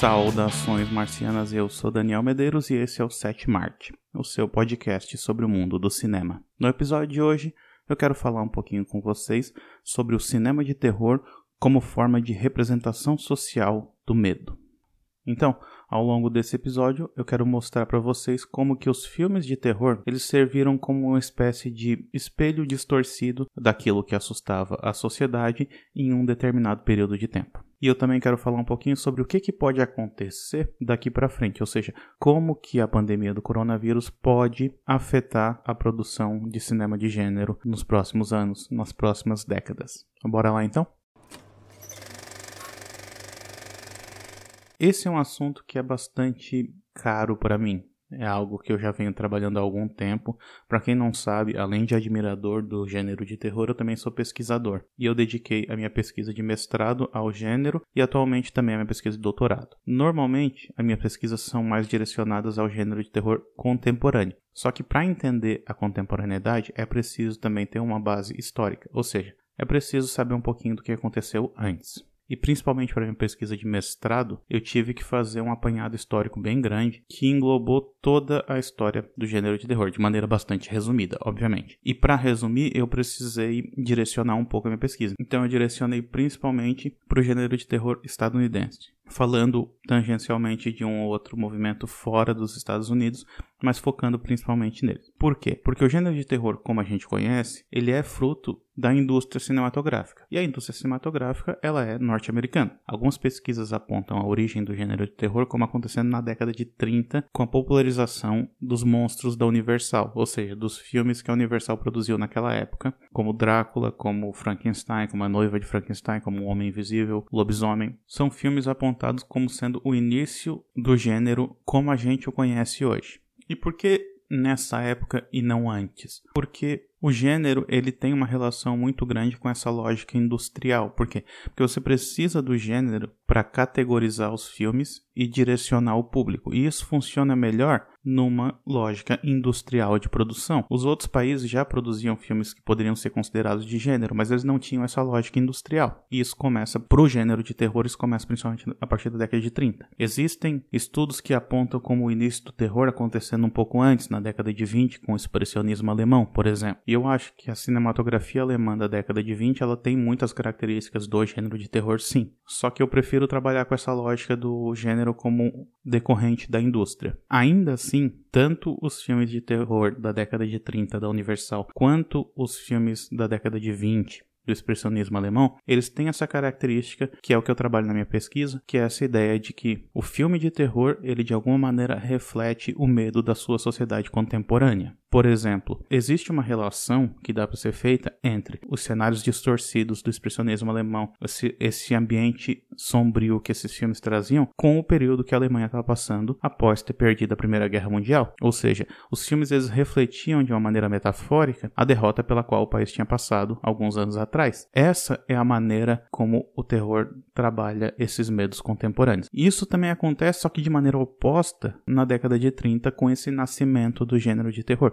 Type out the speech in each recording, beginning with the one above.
Saudações marcianas, eu sou Daniel Medeiros e esse é o Sete Marte, o seu podcast sobre o mundo do cinema. No episódio de hoje, eu quero falar um pouquinho com vocês sobre o cinema de terror como forma de representação social do medo. Então, ao longo desse episódio, eu quero mostrar para vocês como que os filmes de terror, eles serviram como uma espécie de espelho distorcido daquilo que assustava a sociedade em um determinado período de tempo. E eu também quero falar um pouquinho sobre o que, que pode acontecer daqui para frente, ou seja, como que a pandemia do coronavírus pode afetar a produção de cinema de gênero nos próximos anos, nas próximas décadas. Bora lá então? Esse é um assunto que é bastante caro para mim. É algo que eu já venho trabalhando há algum tempo. Para quem não sabe, além de admirador do gênero de terror, eu também sou pesquisador. E eu dediquei a minha pesquisa de mestrado ao gênero e atualmente também a minha pesquisa de doutorado. Normalmente, as minhas pesquisas são mais direcionadas ao gênero de terror contemporâneo. Só que para entender a contemporaneidade é preciso também ter uma base histórica, ou seja, é preciso saber um pouquinho do que aconteceu antes e principalmente para minha pesquisa de mestrado, eu tive que fazer um apanhado histórico bem grande que englobou toda a história do gênero de terror, de maneira bastante resumida, obviamente. E para resumir, eu precisei direcionar um pouco a minha pesquisa. Então eu direcionei principalmente para o gênero de terror estadunidense falando tangencialmente de um ou outro movimento fora dos Estados Unidos, mas focando principalmente nele. Por quê? Porque o gênero de terror, como a gente conhece, ele é fruto da indústria cinematográfica. E a indústria cinematográfica, ela é norte-americana. Algumas pesquisas apontam a origem do gênero de terror como acontecendo na década de 30, com a popularização dos monstros da Universal, ou seja, dos filmes que a Universal produziu naquela época, como Drácula, como Frankenstein, como a noiva de Frankenstein, como o Homem Invisível, Lobisomem. São filmes apontados como sendo o início do gênero como a gente o conhece hoje. E por que nessa época e não antes? Porque o gênero ele tem uma relação muito grande com essa lógica industrial. Por quê? Porque você precisa do gênero para categorizar os filmes e direcionar o público. E isso funciona melhor numa lógica industrial de produção. Os outros países já produziam filmes que poderiam ser considerados de gênero, mas eles não tinham essa lógica industrial. E isso começa pro gênero de terror, isso começa principalmente a partir da década de 30. Existem estudos que apontam como o início do terror acontecendo um pouco antes, na década de 20, com o expressionismo alemão, por exemplo. E eu acho que a cinematografia alemã da década de 20, ela tem muitas características do gênero de terror, sim. Só que eu prefiro trabalhar com essa lógica do gênero como decorrente da indústria. Ainda assim, tanto os filmes de terror da década de 30 da Universal, quanto os filmes da década de 20 do expressionismo alemão, eles têm essa característica que é o que eu trabalho na minha pesquisa, que é essa ideia de que o filme de terror, ele de alguma maneira reflete o medo da sua sociedade contemporânea. Por exemplo, existe uma relação que dá para ser feita entre os cenários distorcidos do expressionismo alemão, esse, esse ambiente sombrio que esses filmes traziam, com o período que a Alemanha estava passando após ter perdido a Primeira Guerra Mundial. Ou seja, os filmes eles refletiam de uma maneira metafórica a derrota pela qual o país tinha passado alguns anos atrás. Essa é a maneira como o terror trabalha esses medos contemporâneos. Isso também acontece, só que de maneira oposta, na década de 30, com esse nascimento do gênero de terror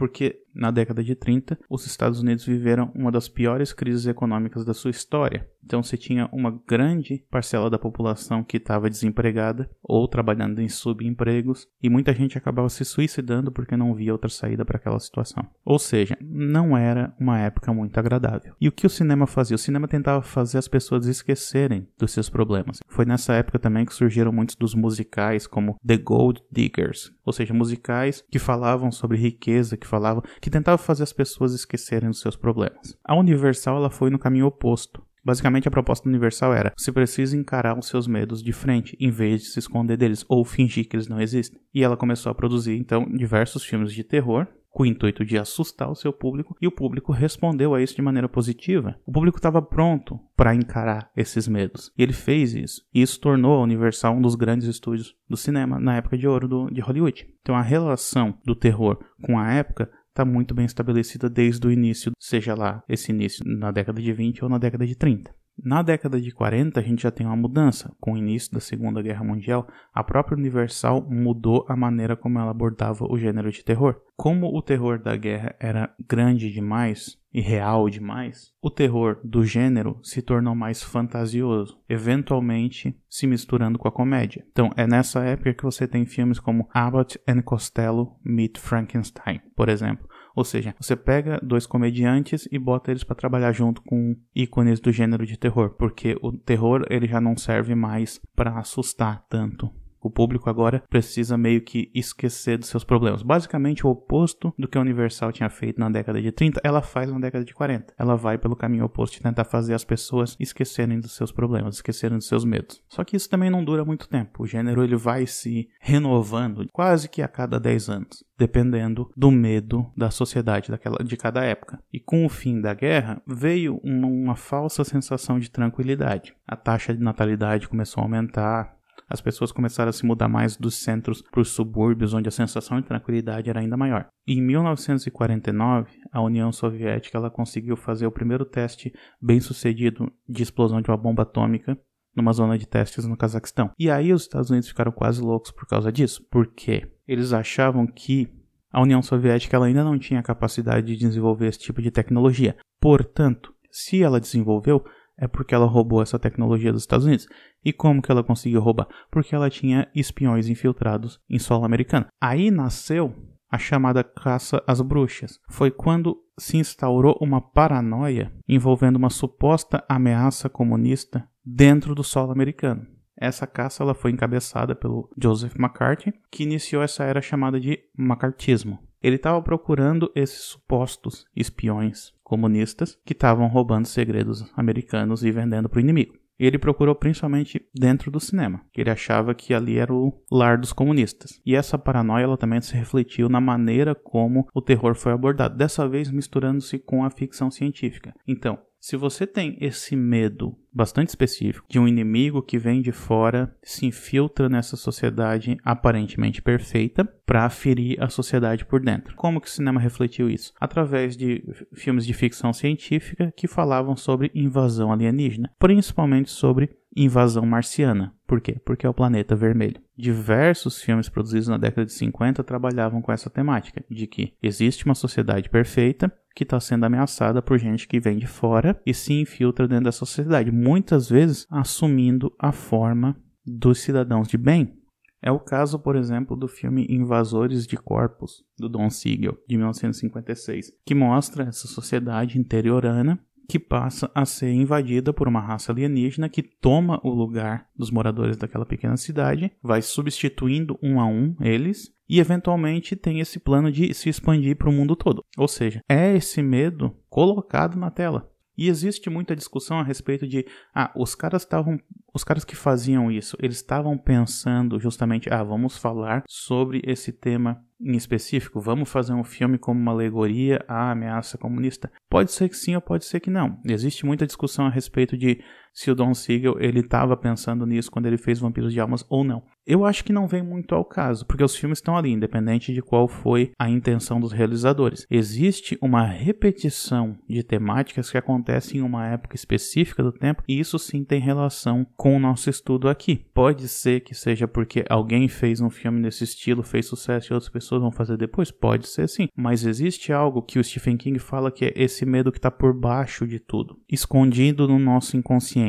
porque na década de 30 os Estados Unidos viveram uma das piores crises econômicas da sua história. Então você tinha uma grande parcela da população que estava desempregada ou trabalhando em subempregos e muita gente acabava se suicidando porque não via outra saída para aquela situação. Ou seja, não era uma época muito agradável. E o que o cinema fazia? O cinema tentava fazer as pessoas esquecerem dos seus problemas. Foi nessa época também que surgiram muitos dos musicais como The Gold Diggers, ou seja, musicais que falavam sobre riqueza, que falavam que tentavam fazer as pessoas esquecerem dos seus problemas. A Universal ela foi no caminho oposto. Basicamente, a proposta universal era: você precisa encarar os seus medos de frente, em vez de se esconder deles ou fingir que eles não existem. E ela começou a produzir, então, diversos filmes de terror, com o intuito de assustar o seu público, e o público respondeu a isso de maneira positiva. O público estava pronto para encarar esses medos, e ele fez isso. E isso tornou a Universal um dos grandes estúdios do cinema na época de ouro do, de Hollywood. Então, a relação do terror com a época está muito bem estabelecida desde o início, seja lá esse início na década de 20 ou na década de 30. Na década de 40, a gente já tem uma mudança. Com o início da Segunda Guerra Mundial, a própria Universal mudou a maneira como ela abordava o gênero de terror. Como o terror da guerra era grande demais, e real demais, o terror do gênero se tornou mais fantasioso, eventualmente se misturando com a comédia. Então é nessa época que você tem filmes como Abbott and Costello Meet Frankenstein, por exemplo. Ou seja, você pega dois comediantes e bota eles para trabalhar junto com ícones do gênero de terror, porque o terror ele já não serve mais para assustar tanto. O público agora precisa meio que esquecer dos seus problemas. Basicamente, o oposto do que a Universal tinha feito na década de 30, ela faz na década de 40. Ela vai pelo caminho oposto de tentar fazer as pessoas esquecerem dos seus problemas, esquecerem dos seus medos. Só que isso também não dura muito tempo. O gênero ele vai se renovando quase que a cada 10 anos, dependendo do medo da sociedade daquela, de cada época. E com o fim da guerra, veio uma, uma falsa sensação de tranquilidade. A taxa de natalidade começou a aumentar, as pessoas começaram a se mudar mais dos centros para os subúrbios, onde a sensação de tranquilidade era ainda maior. Em 1949, a União Soviética ela conseguiu fazer o primeiro teste bem sucedido de explosão de uma bomba atômica numa zona de testes no Cazaquistão. E aí os Estados Unidos ficaram quase loucos por causa disso, porque eles achavam que a União Soviética ela ainda não tinha capacidade de desenvolver esse tipo de tecnologia. Portanto, se ela desenvolveu, é porque ela roubou essa tecnologia dos Estados Unidos. E como que ela conseguiu roubar? Porque ela tinha espiões infiltrados em solo americano. Aí nasceu a chamada caça às bruxas. Foi quando se instaurou uma paranoia envolvendo uma suposta ameaça comunista dentro do solo americano. Essa caça ela foi encabeçada pelo Joseph McCarthy, que iniciou essa era chamada de macartismo. Ele estava procurando esses supostos espiões comunistas que estavam roubando segredos americanos e vendendo para o inimigo. Ele procurou principalmente dentro do cinema, que ele achava que ali era o lar dos comunistas. E essa paranoia ela também se refletiu na maneira como o terror foi abordado, dessa vez misturando-se com a ficção científica. Então, se você tem esse medo bastante específico de um inimigo que vem de fora, se infiltra nessa sociedade aparentemente perfeita para ferir a sociedade por dentro. Como que o cinema refletiu isso? Através de filmes de ficção científica que falavam sobre invasão alienígena, principalmente sobre invasão marciana. Por quê? Porque é o planeta vermelho. Diversos filmes produzidos na década de 50 trabalhavam com essa temática, de que existe uma sociedade perfeita que está sendo ameaçada por gente que vem de fora e se infiltra dentro da sociedade, muitas vezes assumindo a forma dos cidadãos de bem. É o caso, por exemplo, do filme Invasores de Corpos, do Don Siegel, de 1956, que mostra essa sociedade interiorana que passa a ser invadida por uma raça alienígena que toma o lugar dos moradores daquela pequena cidade, vai substituindo um a um eles e eventualmente tem esse plano de se expandir para o mundo todo. Ou seja, é esse medo colocado na tela. E existe muita discussão a respeito de, ah, os caras estavam, os caras que faziam isso, eles estavam pensando justamente, ah, vamos falar sobre esse tema em específico, vamos fazer um filme como uma alegoria à ameaça comunista? Pode ser que sim ou pode ser que não. Existe muita discussão a respeito de se o Don Siegel ele estava pensando nisso quando ele fez Vampiros de Almas ou não. Eu acho que não vem muito ao caso, porque os filmes estão ali, independente de qual foi a intenção dos realizadores. Existe uma repetição de temáticas que acontecem em uma época específica do tempo, e isso sim tem relação com o nosso estudo aqui. Pode ser que seja porque alguém fez um filme nesse estilo, fez sucesso e outras pessoas vão fazer depois? Pode ser sim, mas existe algo que o Stephen King fala que é esse medo que está por baixo de tudo, escondido no nosso inconsciente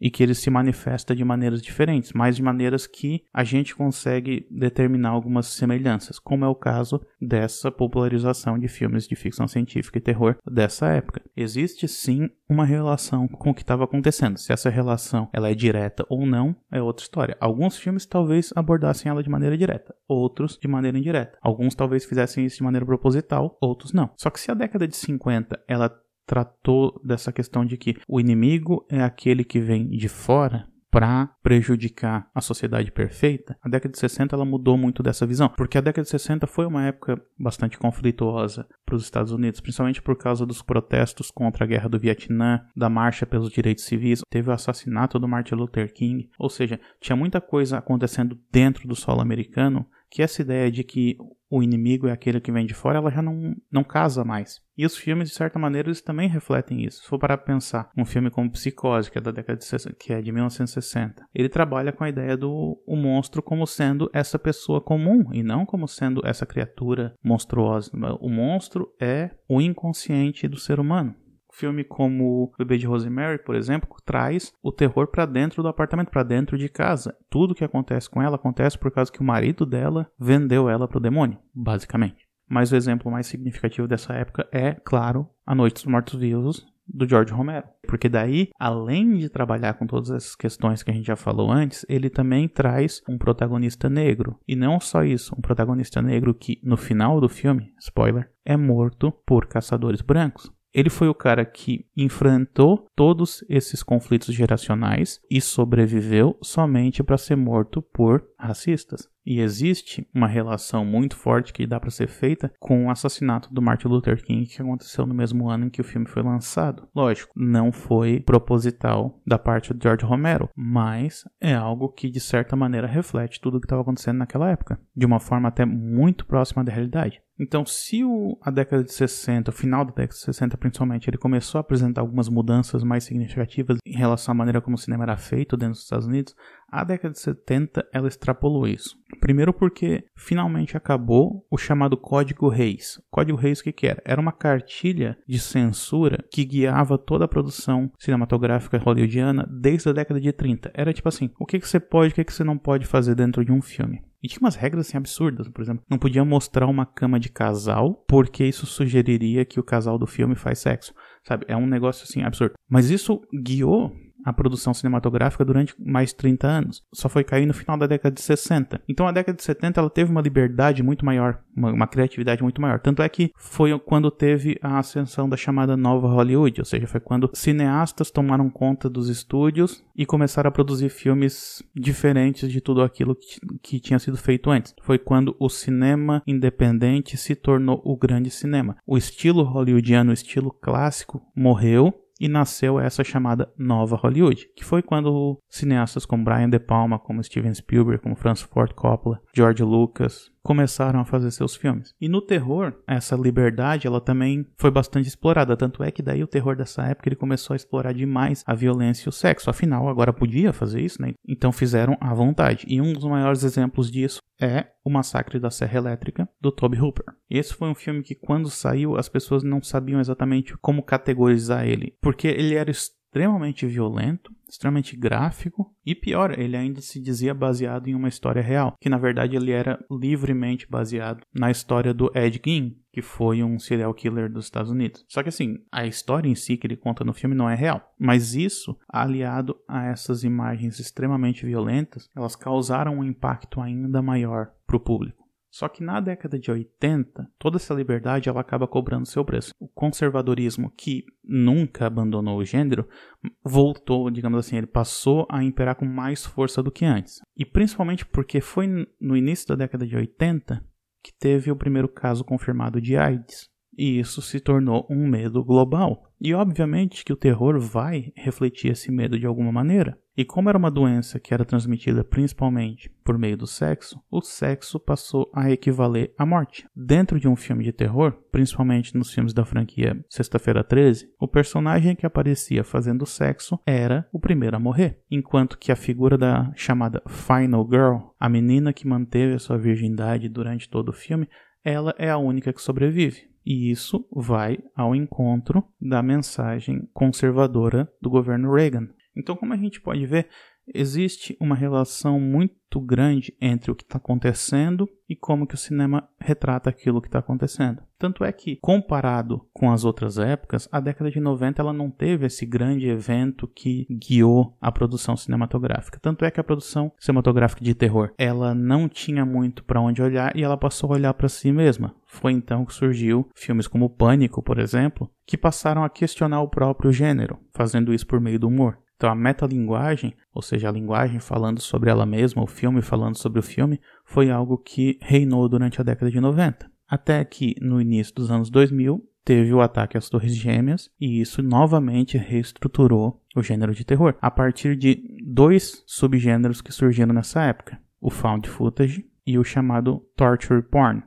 e que ele se manifesta de maneiras diferentes, mas de maneiras que a gente consegue determinar algumas semelhanças, como é o caso dessa popularização de filmes de ficção científica e terror dessa época. Existe sim uma relação com o que estava acontecendo. Se essa relação ela é direta ou não, é outra história. Alguns filmes talvez abordassem ela de maneira direta, outros de maneira indireta. Alguns talvez fizessem isso de maneira proposital, outros não. Só que se a década de 50 ela tratou dessa questão de que o inimigo é aquele que vem de fora para prejudicar a sociedade perfeita, a década de 60 ela mudou muito dessa visão, porque a década de 60 foi uma época bastante conflituosa para os Estados Unidos, principalmente por causa dos protestos contra a guerra do Vietnã, da marcha pelos direitos civis, teve o assassinato do Martin Luther King, ou seja, tinha muita coisa acontecendo dentro do solo americano que essa ideia de que o inimigo é aquele que vem de fora, ela já não, não casa mais. E os filmes, de certa maneira, eles também refletem isso. Se for para pensar, um filme como Psicose, que é da década de 60, que é de 1960, ele trabalha com a ideia do o monstro como sendo essa pessoa comum e não como sendo essa criatura monstruosa. O monstro é o inconsciente do ser humano filme como O Bebê de Rosemary, por exemplo, traz o terror para dentro do apartamento, para dentro de casa. Tudo que acontece com ela acontece por causa que o marido dela vendeu ela pro demônio, basicamente. Mas o exemplo mais significativo dessa época é, claro, A Noite dos Mortos-Vivos, do George Romero. Porque daí, além de trabalhar com todas essas questões que a gente já falou antes, ele também traz um protagonista negro. E não só isso, um protagonista negro que, no final do filme, spoiler, é morto por caçadores brancos. Ele foi o cara que enfrentou todos esses conflitos geracionais e sobreviveu somente para ser morto por racistas. E existe uma relação muito forte que dá para ser feita com o assassinato do Martin Luther King que aconteceu no mesmo ano em que o filme foi lançado. Lógico, não foi proposital da parte de George Romero, mas é algo que de certa maneira reflete tudo o que estava acontecendo naquela época, de uma forma até muito próxima da realidade. Então, se o, a década de 60, o final da década de 60 principalmente, ele começou a apresentar algumas mudanças mais significativas em relação à maneira como o cinema era feito dentro dos Estados Unidos, a década de 70 ela extrapolou isso. Primeiro porque finalmente acabou o chamado Código Reis. Código Reis o que, que era? Era uma cartilha de censura que guiava toda a produção cinematográfica hollywoodiana desde a década de 30. Era tipo assim, o que, que você pode, o que, que você não pode fazer dentro de um filme. E tinha umas regras assim absurdas, por exemplo, não podia mostrar uma cama de casal porque isso sugeriria que o casal do filme faz sexo, sabe? É um negócio assim absurdo. Mas isso guiou a produção cinematográfica durante mais 30 anos. Só foi cair no final da década de 60. Então a década de 70 ela teve uma liberdade muito maior, uma, uma, criatividade muito maior. Tanto é que foi quando teve a ascensão da chamada nova Hollywood, ou seja, foi quando cineastas tomaram conta dos estúdios e começaram a produzir filmes diferentes de tudo aquilo que, que tinha sido feito antes. Foi quando o cinema independente se tornou o grande cinema. O estilo hollywoodiano, o estilo clássico, morreu e nasceu essa chamada Nova Hollywood, que foi quando cineastas como Brian De Palma, como Steven Spielberg, como Francis Ford Coppola, George Lucas, começaram a fazer seus filmes. E no terror, essa liberdade ela também foi bastante explorada, tanto é que daí o terror dessa época ele começou a explorar demais a violência e o sexo. Afinal, agora podia fazer isso, né? Então fizeram à vontade. E um dos maiores exemplos disso é O Massacre da Serra Elétrica do Toby Hooper. Esse foi um filme que quando saiu as pessoas não sabiam exatamente como categorizar ele, porque ele era extremamente violento, extremamente gráfico e pior, ele ainda se dizia baseado em uma história real, que na verdade ele era livremente baseado na história do Ed Gein, que foi um serial killer dos Estados Unidos. Só que assim, a história em si que ele conta no filme não é real, mas isso aliado a essas imagens extremamente violentas, elas causaram um impacto ainda maior para o público. Só que na década de 80, toda essa liberdade ela acaba cobrando seu preço. O conservadorismo, que nunca abandonou o gênero, voltou, digamos assim, ele passou a imperar com mais força do que antes. E principalmente porque foi no início da década de 80 que teve o primeiro caso confirmado de AIDS. E isso se tornou um medo global. E obviamente que o terror vai refletir esse medo de alguma maneira. E como era uma doença que era transmitida principalmente por meio do sexo, o sexo passou a equivaler à morte. Dentro de um filme de terror, principalmente nos filmes da franquia Sexta-feira 13, o personagem que aparecia fazendo sexo era o primeiro a morrer, enquanto que a figura da chamada Final Girl, a menina que manteve a sua virgindade durante todo o filme, ela é a única que sobrevive. E isso vai ao encontro da mensagem conservadora do governo Reagan. Então, como a gente pode ver, existe uma relação muito grande entre o que está acontecendo e como que o cinema retrata aquilo que está acontecendo. Tanto é que, comparado com as outras épocas, a década de 90 ela não teve esse grande evento que guiou a produção cinematográfica. Tanto é que a produção cinematográfica de terror ela não tinha muito para onde olhar e ela passou a olhar para si mesma. Foi então que surgiu filmes como Pânico, por exemplo, que passaram a questionar o próprio gênero, fazendo isso por meio do humor. Então a metalinguagem, ou seja, a linguagem falando sobre ela mesma, o filme falando sobre o filme, foi algo que reinou durante a década de 90. Até que no início dos anos 2000 teve o ataque às Torres Gêmeas e isso novamente reestruturou o gênero de terror, a partir de dois subgêneros que surgiram nessa época: o found footage e o chamado torture porn.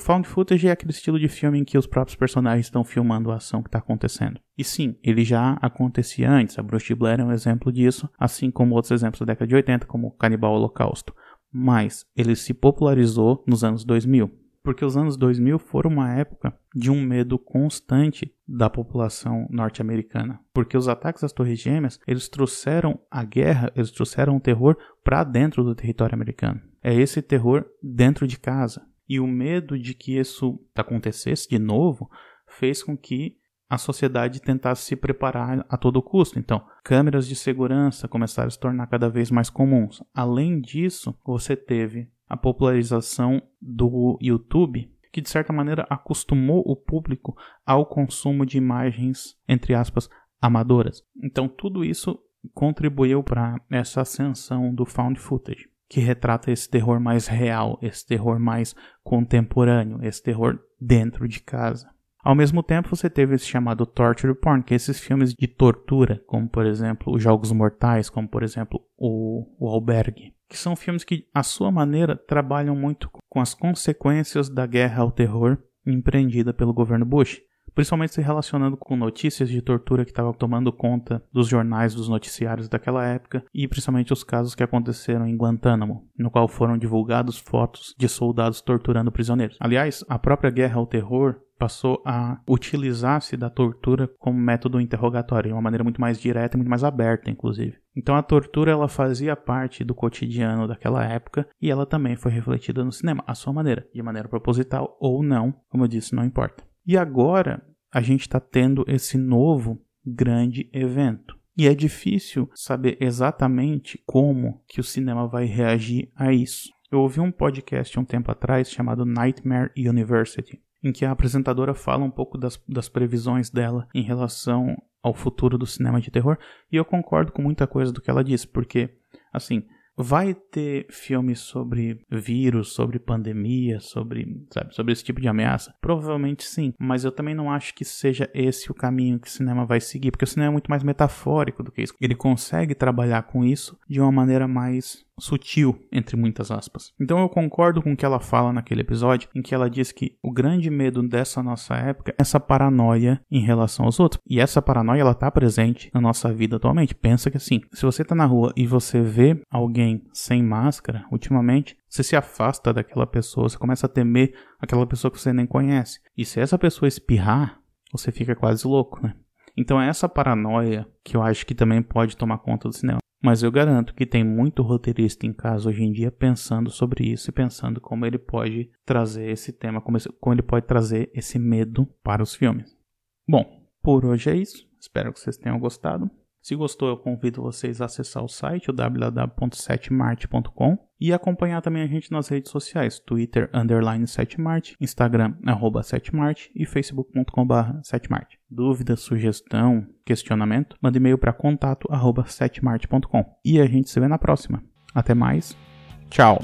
O found footage é aquele estilo de filme em que os próprios personagens estão filmando a ação que está acontecendo. E sim, ele já acontecia antes. A Bruce Blair é um exemplo disso, assim como outros exemplos da década de 80, como o Canibal Holocausto. Mas ele se popularizou nos anos 2000 porque os anos 2000 foram uma época de um medo constante da população norte-americana, porque os ataques às Torres Gêmeas, eles trouxeram a guerra, eles trouxeram o terror para dentro do território americano. É esse terror dentro de casa. E o medo de que isso acontecesse de novo fez com que a sociedade tentasse se preparar a todo custo. Então, câmeras de segurança começaram a se tornar cada vez mais comuns. Além disso, você teve a popularização do YouTube, que de certa maneira acostumou o público ao consumo de imagens, entre aspas, amadoras. Então tudo isso contribuiu para essa ascensão do found footage, que retrata esse terror mais real, esse terror mais contemporâneo, esse terror dentro de casa. Ao mesmo tempo, você teve esse chamado torture porn, que é esses filmes de tortura, como por exemplo os Jogos Mortais, como por exemplo o, o Albergue que são filmes que, à sua maneira, trabalham muito com as consequências da guerra ao terror empreendida pelo governo Bush, principalmente se relacionando com notícias de tortura que estavam tomando conta dos jornais, dos noticiários daquela época, e principalmente os casos que aconteceram em Guantánamo, no qual foram divulgados fotos de soldados torturando prisioneiros. Aliás, a própria guerra ao terror passou a utilizar-se da tortura como método interrogatório, de uma maneira muito mais direta muito mais aberta, inclusive. Então a tortura ela fazia parte do cotidiano daquela época e ela também foi refletida no cinema, à sua maneira, de maneira proposital ou não, como eu disse, não importa. E agora a gente está tendo esse novo grande evento. E é difícil saber exatamente como que o cinema vai reagir a isso. Eu ouvi um podcast um tempo atrás chamado Nightmare University, em que a apresentadora fala um pouco das, das previsões dela em relação ao futuro do cinema de terror, e eu concordo com muita coisa do que ela disse, porque, assim, vai ter filmes sobre vírus, sobre pandemia, sobre, sabe, sobre esse tipo de ameaça? Provavelmente sim, mas eu também não acho que seja esse o caminho que o cinema vai seguir, porque o cinema é muito mais metafórico do que isso. Ele consegue trabalhar com isso de uma maneira mais sutil, entre muitas aspas. Então eu concordo com o que ela fala naquele episódio, em que ela diz que o grande medo dessa nossa época é essa paranoia em relação aos outros. E essa paranoia ela tá presente na nossa vida atualmente. Pensa que assim, se você tá na rua e você vê alguém sem máscara, ultimamente, você se afasta daquela pessoa, você começa a temer aquela pessoa que você nem conhece. E se essa pessoa espirrar, você fica quase louco, né? Então é essa paranoia que eu acho que também pode tomar conta do cinema. Mas eu garanto que tem muito roteirista em casa hoje em dia pensando sobre isso e pensando como ele pode trazer esse tema, como, como ele pode trazer esse medo para os filmes. Bom, por hoje é isso. Espero que vocês tenham gostado. Se gostou, eu convido vocês a acessar o site, www.setmart.com e acompanhar também a gente nas redes sociais, Twitter, underline setmart, Instagram, arroba setmart e facebook.com.br setmart. Dúvida, sugestão, questionamento, mande e-mail para contato, arroba setmart.com. E a gente se vê na próxima. Até mais. Tchau!